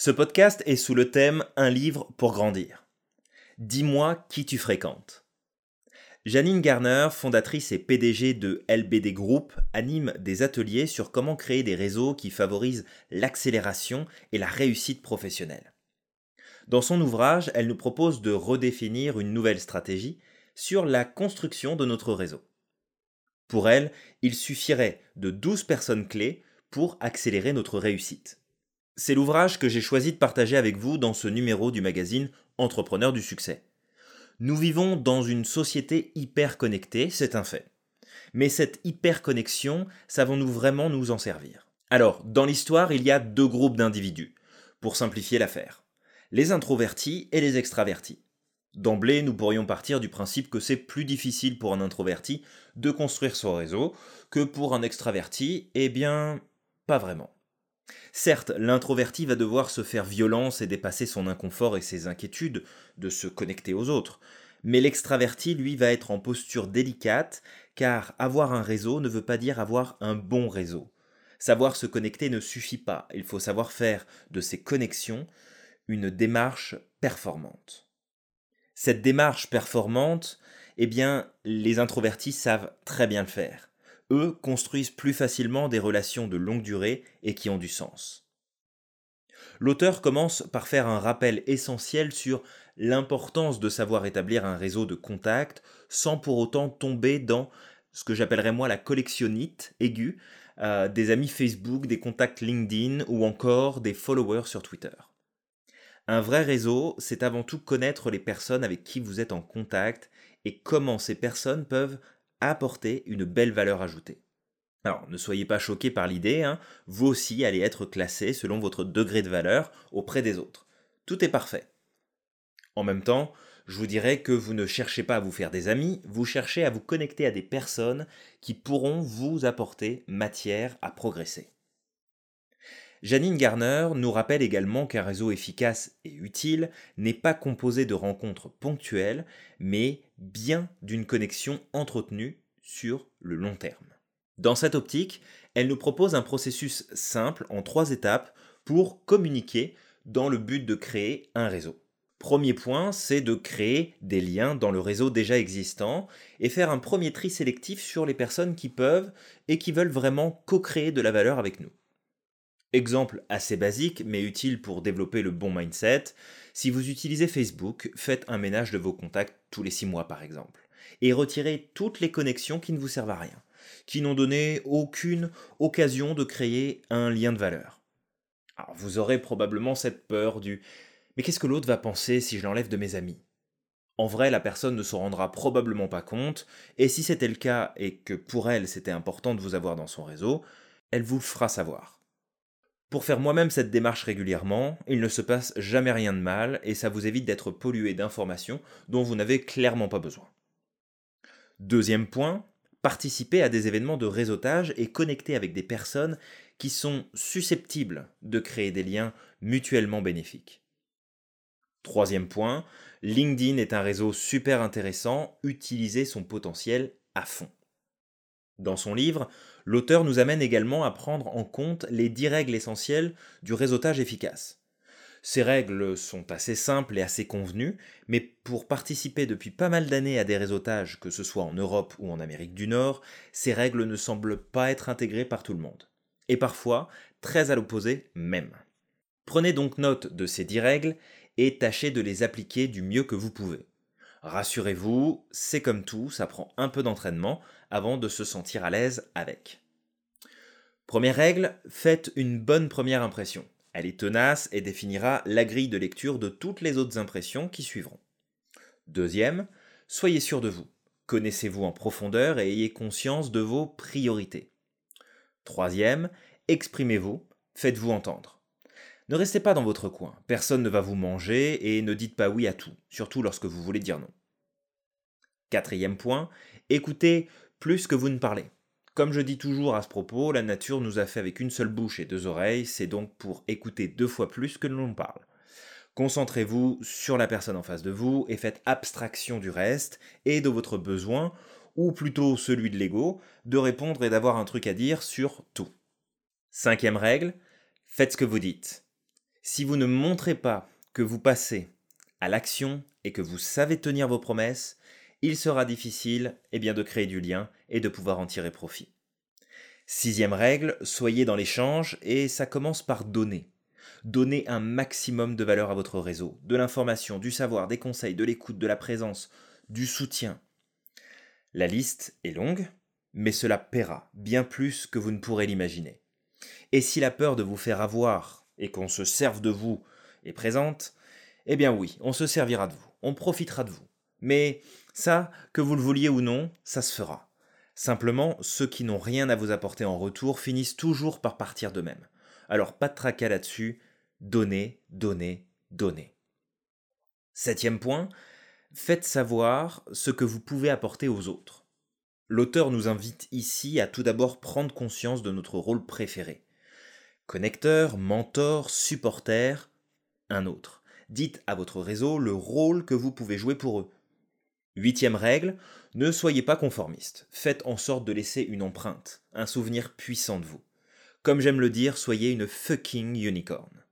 Ce podcast est sous le thème Un livre pour grandir. Dis-moi qui tu fréquentes. Janine Garner, fondatrice et PDG de LBD Group, anime des ateliers sur comment créer des réseaux qui favorisent l'accélération et la réussite professionnelle. Dans son ouvrage, elle nous propose de redéfinir une nouvelle stratégie sur la construction de notre réseau. Pour elle, il suffirait de 12 personnes clés pour accélérer notre réussite. C'est l'ouvrage que j'ai choisi de partager avec vous dans ce numéro du magazine Entrepreneur du succès. Nous vivons dans une société hyper connectée, c'est un fait. Mais cette hyper connexion, savons-nous vraiment nous en servir? Alors, dans l'histoire, il y a deux groupes d'individus, pour simplifier l'affaire. Les introvertis et les extravertis. D'emblée, nous pourrions partir du principe que c'est plus difficile pour un introverti de construire son réseau que pour un extraverti, eh bien, pas vraiment. Certes, l'introverti va devoir se faire violence et dépasser son inconfort et ses inquiétudes de se connecter aux autres, mais l'extraverti, lui, va être en posture délicate, car avoir un réseau ne veut pas dire avoir un bon réseau. Savoir se connecter ne suffit pas, il faut savoir faire de ces connexions une démarche performante. Cette démarche performante, eh bien, les introvertis savent très bien le faire eux, construisent plus facilement des relations de longue durée et qui ont du sens. L'auteur commence par faire un rappel essentiel sur l'importance de savoir établir un réseau de contacts sans pour autant tomber dans ce que j'appellerais moi la collectionnite aiguë euh, des amis Facebook, des contacts LinkedIn ou encore des followers sur Twitter. Un vrai réseau, c'est avant tout connaître les personnes avec qui vous êtes en contact et comment ces personnes peuvent apporter une belle valeur ajoutée. Alors, ne soyez pas choqués par l'idée, hein, vous aussi allez être classé selon votre degré de valeur auprès des autres. Tout est parfait. En même temps, je vous dirais que vous ne cherchez pas à vous faire des amis, vous cherchez à vous connecter à des personnes qui pourront vous apporter matière à progresser. Janine Garner nous rappelle également qu'un réseau efficace et utile n'est pas composé de rencontres ponctuelles, mais bien d'une connexion entretenue sur le long terme. Dans cette optique, elle nous propose un processus simple en trois étapes pour communiquer dans le but de créer un réseau. Premier point, c'est de créer des liens dans le réseau déjà existant et faire un premier tri sélectif sur les personnes qui peuvent et qui veulent vraiment co-créer de la valeur avec nous. Exemple assez basique mais utile pour développer le bon mindset, si vous utilisez Facebook, faites un ménage de vos contacts tous les 6 mois par exemple, et retirez toutes les connexions qui ne vous servent à rien, qui n'ont donné aucune occasion de créer un lien de valeur. Alors vous aurez probablement cette peur du mais qu'est-ce que l'autre va penser si je l'enlève de mes amis? En vrai, la personne ne s'en rendra probablement pas compte, et si c'était le cas et que pour elle c'était important de vous avoir dans son réseau, elle vous le fera savoir. Pour faire moi-même cette démarche régulièrement, il ne se passe jamais rien de mal et ça vous évite d'être pollué d'informations dont vous n'avez clairement pas besoin. Deuxième point, participer à des événements de réseautage et connecter avec des personnes qui sont susceptibles de créer des liens mutuellement bénéfiques. Troisième point, LinkedIn est un réseau super intéressant, utilisez son potentiel à fond. Dans son livre, l'auteur nous amène également à prendre en compte les dix règles essentielles du réseautage efficace. Ces règles sont assez simples et assez convenues, mais pour participer depuis pas mal d'années à des réseautages, que ce soit en Europe ou en Amérique du Nord, ces règles ne semblent pas être intégrées par tout le monde. Et parfois, très à l'opposé même. Prenez donc note de ces dix règles et tâchez de les appliquer du mieux que vous pouvez. Rassurez-vous, c'est comme tout, ça prend un peu d'entraînement avant de se sentir à l'aise avec. Première règle, faites une bonne première impression. Elle est tenace et définira la grille de lecture de toutes les autres impressions qui suivront. Deuxième, soyez sûr de vous. Connaissez-vous en profondeur et ayez conscience de vos priorités. Troisième, exprimez-vous, faites-vous entendre. Ne restez pas dans votre coin, personne ne va vous manger et ne dites pas oui à tout, surtout lorsque vous voulez dire non. Quatrième point, écoutez plus que vous ne parlez. Comme je dis toujours à ce propos, la nature nous a fait avec une seule bouche et deux oreilles, c'est donc pour écouter deux fois plus que l'on parle. Concentrez-vous sur la personne en face de vous et faites abstraction du reste et de votre besoin, ou plutôt celui de l'ego, de répondre et d'avoir un truc à dire sur tout. Cinquième règle, faites ce que vous dites. Si vous ne montrez pas que vous passez à l'action et que vous savez tenir vos promesses, il sera difficile eh bien, de créer du lien et de pouvoir en tirer profit. Sixième règle, soyez dans l'échange et ça commence par donner. Donnez un maximum de valeur à votre réseau, de l'information, du savoir, des conseils, de l'écoute, de la présence, du soutien. La liste est longue, mais cela paiera bien plus que vous ne pourrez l'imaginer. Et si la peur de vous faire avoir et qu'on se serve de vous est présente, eh bien oui, on se servira de vous, on profitera de vous. Mais ça, que vous le vouliez ou non, ça se fera. Simplement, ceux qui n'ont rien à vous apporter en retour finissent toujours par partir d'eux-mêmes. Alors pas de tracas là-dessus, donnez, donnez, donnez. Septième point, faites savoir ce que vous pouvez apporter aux autres. L'auteur nous invite ici à tout d'abord prendre conscience de notre rôle préféré. Connecteur, mentor, supporter, un autre. Dites à votre réseau le rôle que vous pouvez jouer pour eux. Huitième règle, ne soyez pas conformiste. Faites en sorte de laisser une empreinte, un souvenir puissant de vous. Comme j'aime le dire, soyez une fucking unicorn.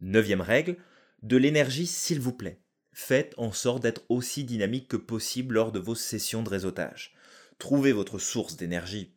Neuvième règle, de l'énergie s'il vous plaît. Faites en sorte d'être aussi dynamique que possible lors de vos sessions de réseautage. Trouvez votre source d'énergie,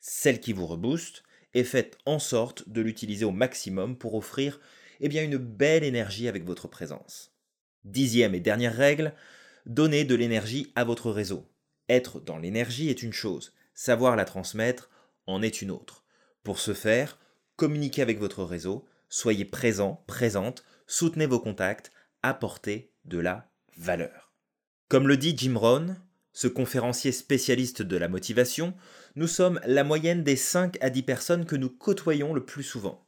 celle qui vous rebooste, et faites en sorte de l'utiliser au maximum pour offrir eh bien, une belle énergie avec votre présence. Dixième et dernière règle, donnez de l'énergie à votre réseau. Être dans l'énergie est une chose, savoir la transmettre en est une autre. Pour ce faire, communiquez avec votre réseau, soyez présent, présente, soutenez vos contacts, apportez de la valeur. Comme le dit Jim Rohn, ce conférencier spécialiste de la motivation, nous sommes la moyenne des 5 à 10 personnes que nous côtoyons le plus souvent.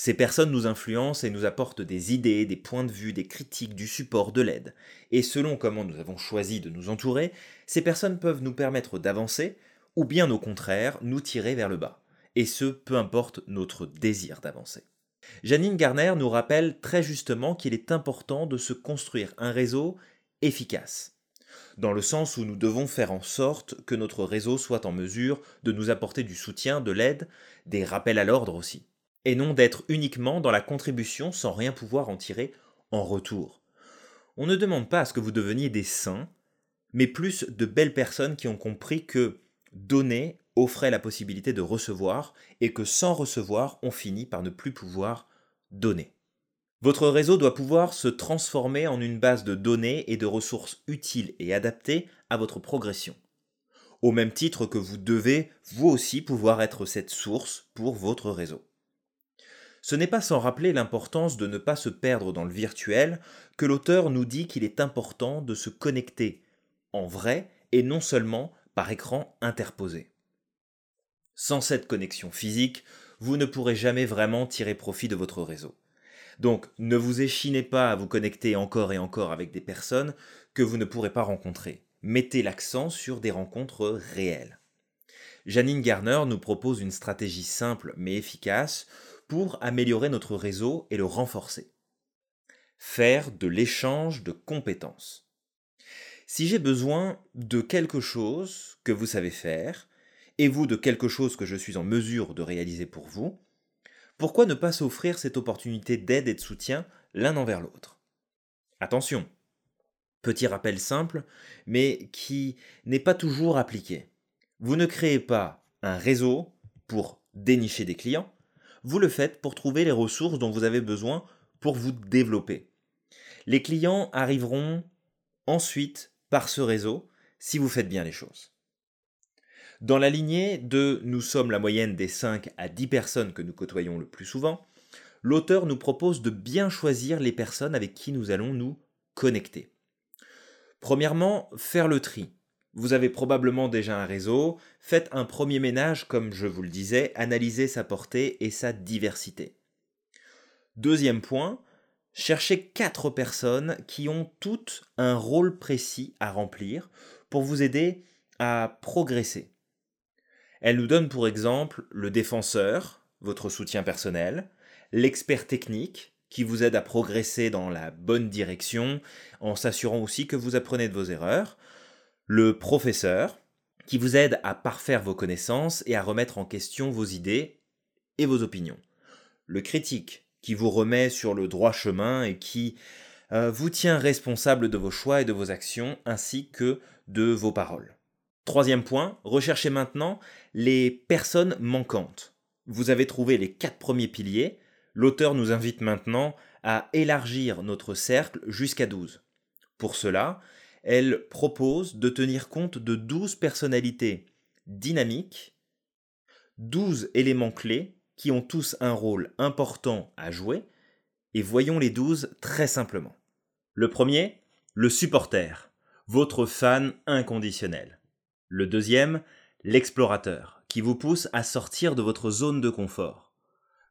Ces personnes nous influencent et nous apportent des idées, des points de vue, des critiques, du support, de l'aide. Et selon comment nous avons choisi de nous entourer, ces personnes peuvent nous permettre d'avancer, ou bien au contraire nous tirer vers le bas. Et ce, peu importe notre désir d'avancer. Janine Garner nous rappelle très justement qu'il est important de se construire un réseau efficace dans le sens où nous devons faire en sorte que notre réseau soit en mesure de nous apporter du soutien, de l'aide, des rappels à l'ordre aussi, et non d'être uniquement dans la contribution sans rien pouvoir en tirer en retour. On ne demande pas à ce que vous deveniez des saints, mais plus de belles personnes qui ont compris que donner offrait la possibilité de recevoir et que sans recevoir, on finit par ne plus pouvoir donner. Votre réseau doit pouvoir se transformer en une base de données et de ressources utiles et adaptées à votre progression. Au même titre que vous devez, vous aussi, pouvoir être cette source pour votre réseau. Ce n'est pas sans rappeler l'importance de ne pas se perdre dans le virtuel que l'auteur nous dit qu'il est important de se connecter en vrai et non seulement par écran interposé. Sans cette connexion physique, vous ne pourrez jamais vraiment tirer profit de votre réseau. Donc ne vous échinez pas à vous connecter encore et encore avec des personnes que vous ne pourrez pas rencontrer. Mettez l'accent sur des rencontres réelles. Janine Garner nous propose une stratégie simple mais efficace pour améliorer notre réseau et le renforcer. Faire de l'échange de compétences. Si j'ai besoin de quelque chose que vous savez faire, et vous de quelque chose que je suis en mesure de réaliser pour vous, pourquoi ne pas s'offrir cette opportunité d'aide et de soutien l'un envers l'autre? Attention, petit rappel simple, mais qui n'est pas toujours appliqué. Vous ne créez pas un réseau pour dénicher des clients, vous le faites pour trouver les ressources dont vous avez besoin pour vous développer. Les clients arriveront ensuite par ce réseau si vous faites bien les choses. Dans la lignée de nous sommes la moyenne des 5 à 10 personnes que nous côtoyons le plus souvent, l'auteur nous propose de bien choisir les personnes avec qui nous allons nous connecter. Premièrement, faire le tri. Vous avez probablement déjà un réseau, faites un premier ménage comme je vous le disais, analysez sa portée et sa diversité. Deuxième point, cherchez quatre personnes qui ont toutes un rôle précis à remplir pour vous aider à progresser. Elle nous donne pour exemple le défenseur, votre soutien personnel, l'expert technique, qui vous aide à progresser dans la bonne direction en s'assurant aussi que vous apprenez de vos erreurs, le professeur, qui vous aide à parfaire vos connaissances et à remettre en question vos idées et vos opinions, le critique, qui vous remet sur le droit chemin et qui euh, vous tient responsable de vos choix et de vos actions ainsi que de vos paroles. Troisième point, recherchez maintenant les personnes manquantes. Vous avez trouvé les quatre premiers piliers. L'auteur nous invite maintenant à élargir notre cercle jusqu'à 12. Pour cela, elle propose de tenir compte de 12 personnalités dynamiques, 12 éléments clés qui ont tous un rôle important à jouer, et voyons les 12 très simplement. Le premier, le supporter, votre fan inconditionnel. Le deuxième, l'explorateur, qui vous pousse à sortir de votre zone de confort.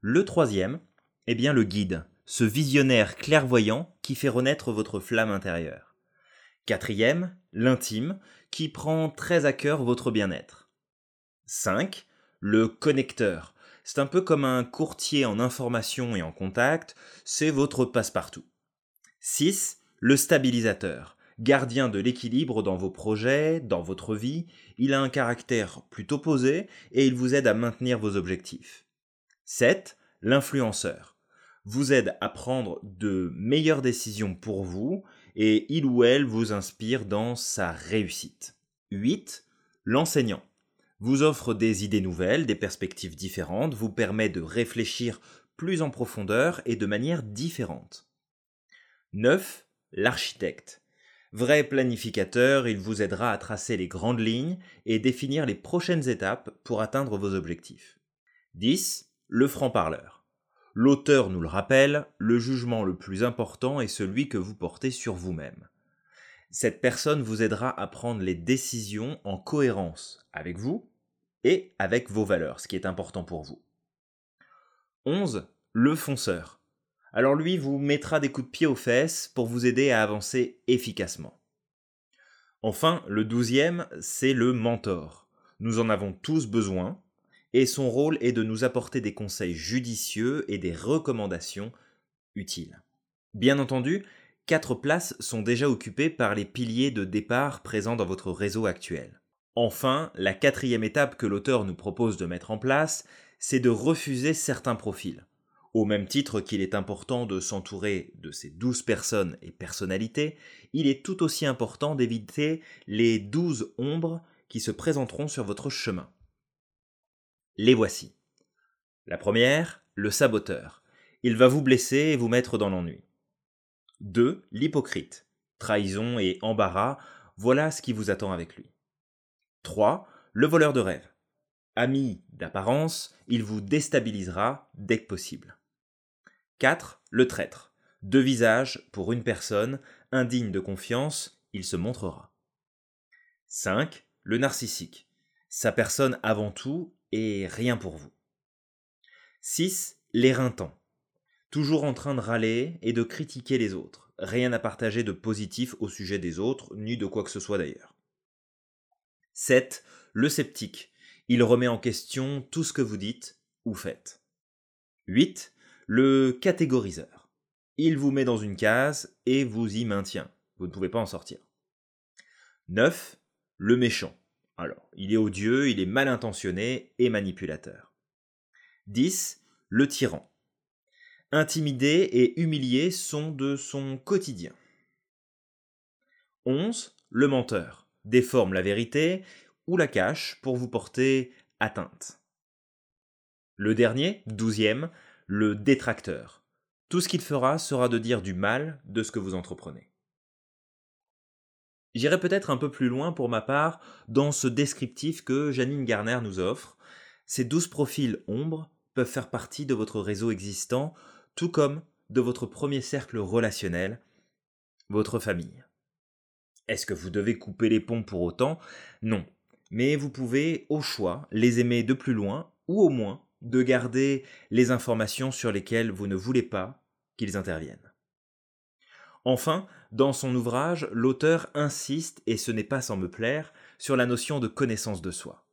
Le troisième, eh bien le guide, ce visionnaire clairvoyant qui fait renaître votre flamme intérieure. Quatrième, l'intime, qui prend très à cœur votre bien-être. 5. Le connecteur. C'est un peu comme un courtier en information et en contact, c'est votre passe-partout. 6. Le stabilisateur. Gardien de l'équilibre dans vos projets, dans votre vie, il a un caractère plutôt posé et il vous aide à maintenir vos objectifs. 7. L'influenceur vous aide à prendre de meilleures décisions pour vous et il ou elle vous inspire dans sa réussite. 8. L'enseignant vous offre des idées nouvelles, des perspectives différentes, vous permet de réfléchir plus en profondeur et de manière différente. 9. L'architecte. Vrai planificateur, il vous aidera à tracer les grandes lignes et définir les prochaines étapes pour atteindre vos objectifs. 10. Le franc-parleur. L'auteur nous le rappelle, le jugement le plus important est celui que vous portez sur vous-même. Cette personne vous aidera à prendre les décisions en cohérence avec vous et avec vos valeurs, ce qui est important pour vous. 11. Le fonceur. Alors lui vous mettra des coups de pied aux fesses pour vous aider à avancer efficacement. Enfin, le douzième, c'est le mentor. Nous en avons tous besoin, et son rôle est de nous apporter des conseils judicieux et des recommandations utiles. Bien entendu, quatre places sont déjà occupées par les piliers de départ présents dans votre réseau actuel. Enfin, la quatrième étape que l'auteur nous propose de mettre en place, c'est de refuser certains profils. Au même titre qu'il est important de s'entourer de ces douze personnes et personnalités, il est tout aussi important d'éviter les douze ombres qui se présenteront sur votre chemin. Les voici. La première, le saboteur. Il va vous blesser et vous mettre dans l'ennui. 2. L'hypocrite. Trahison et embarras, voilà ce qui vous attend avec lui. 3. Le voleur de rêve. Ami d'apparence, il vous déstabilisera dès que possible. 4. Le traître. Deux visages pour une personne, indigne de confiance, il se montrera. 5. Le narcissique. Sa personne avant tout et rien pour vous. 6. L'éreintant. Toujours en train de râler et de critiquer les autres. Rien à partager de positif au sujet des autres, ni de quoi que ce soit d'ailleurs. 7. Le sceptique. Il remet en question tout ce que vous dites ou faites. 8. Le catégoriseur. Il vous met dans une case et vous y maintient. Vous ne pouvez pas en sortir. 9. Le méchant. Alors, il est odieux, il est mal intentionné et manipulateur. 10. Le tyran. Intimidé et humilié sont de son quotidien. 11. Le menteur. Déforme la vérité ou la cache pour vous porter atteinte. Le dernier, douzième, le détracteur. Tout ce qu'il fera sera de dire du mal de ce que vous entreprenez. J'irai peut-être un peu plus loin pour ma part dans ce descriptif que Janine Garner nous offre. Ces douze profils ombres peuvent faire partie de votre réseau existant, tout comme de votre premier cercle relationnel, votre famille. Est-ce que vous devez couper les ponts pour autant? Non. Mais vous pouvez, au choix, les aimer de plus loin, ou au moins de garder les informations sur lesquelles vous ne voulez pas qu'ils interviennent. Enfin, dans son ouvrage, l'auteur insiste, et ce n'est pas sans me plaire, sur la notion de connaissance de soi.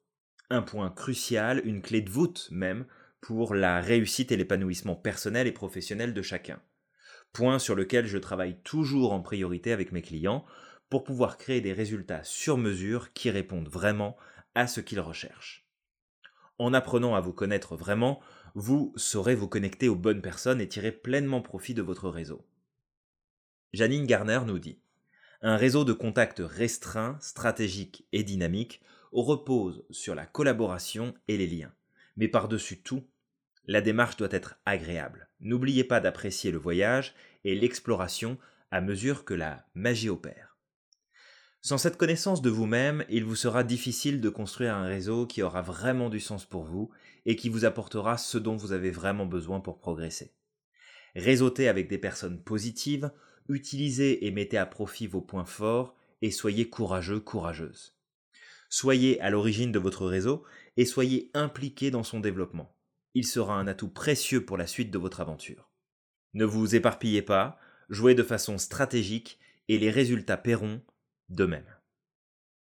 Un point crucial, une clé de voûte même, pour la réussite et l'épanouissement personnel et professionnel de chacun. Point sur lequel je travaille toujours en priorité avec mes clients pour pouvoir créer des résultats sur mesure qui répondent vraiment à ce qu'ils recherchent. En apprenant à vous connaître vraiment, vous saurez vous connecter aux bonnes personnes et tirer pleinement profit de votre réseau. Janine Garner nous dit Un réseau de contacts restreint, stratégique et dynamique repose sur la collaboration et les liens. Mais par-dessus tout, la démarche doit être agréable. N'oubliez pas d'apprécier le voyage et l'exploration à mesure que la magie opère. Sans cette connaissance de vous-même, il vous sera difficile de construire un réseau qui aura vraiment du sens pour vous et qui vous apportera ce dont vous avez vraiment besoin pour progresser. Réseautez avec des personnes positives, utilisez et mettez à profit vos points forts et soyez courageux, courageuses. Soyez à l'origine de votre réseau et soyez impliqués dans son développement. Il sera un atout précieux pour la suite de votre aventure. Ne vous éparpillez pas, jouez de façon stratégique et les résultats paieront d'eux-mêmes.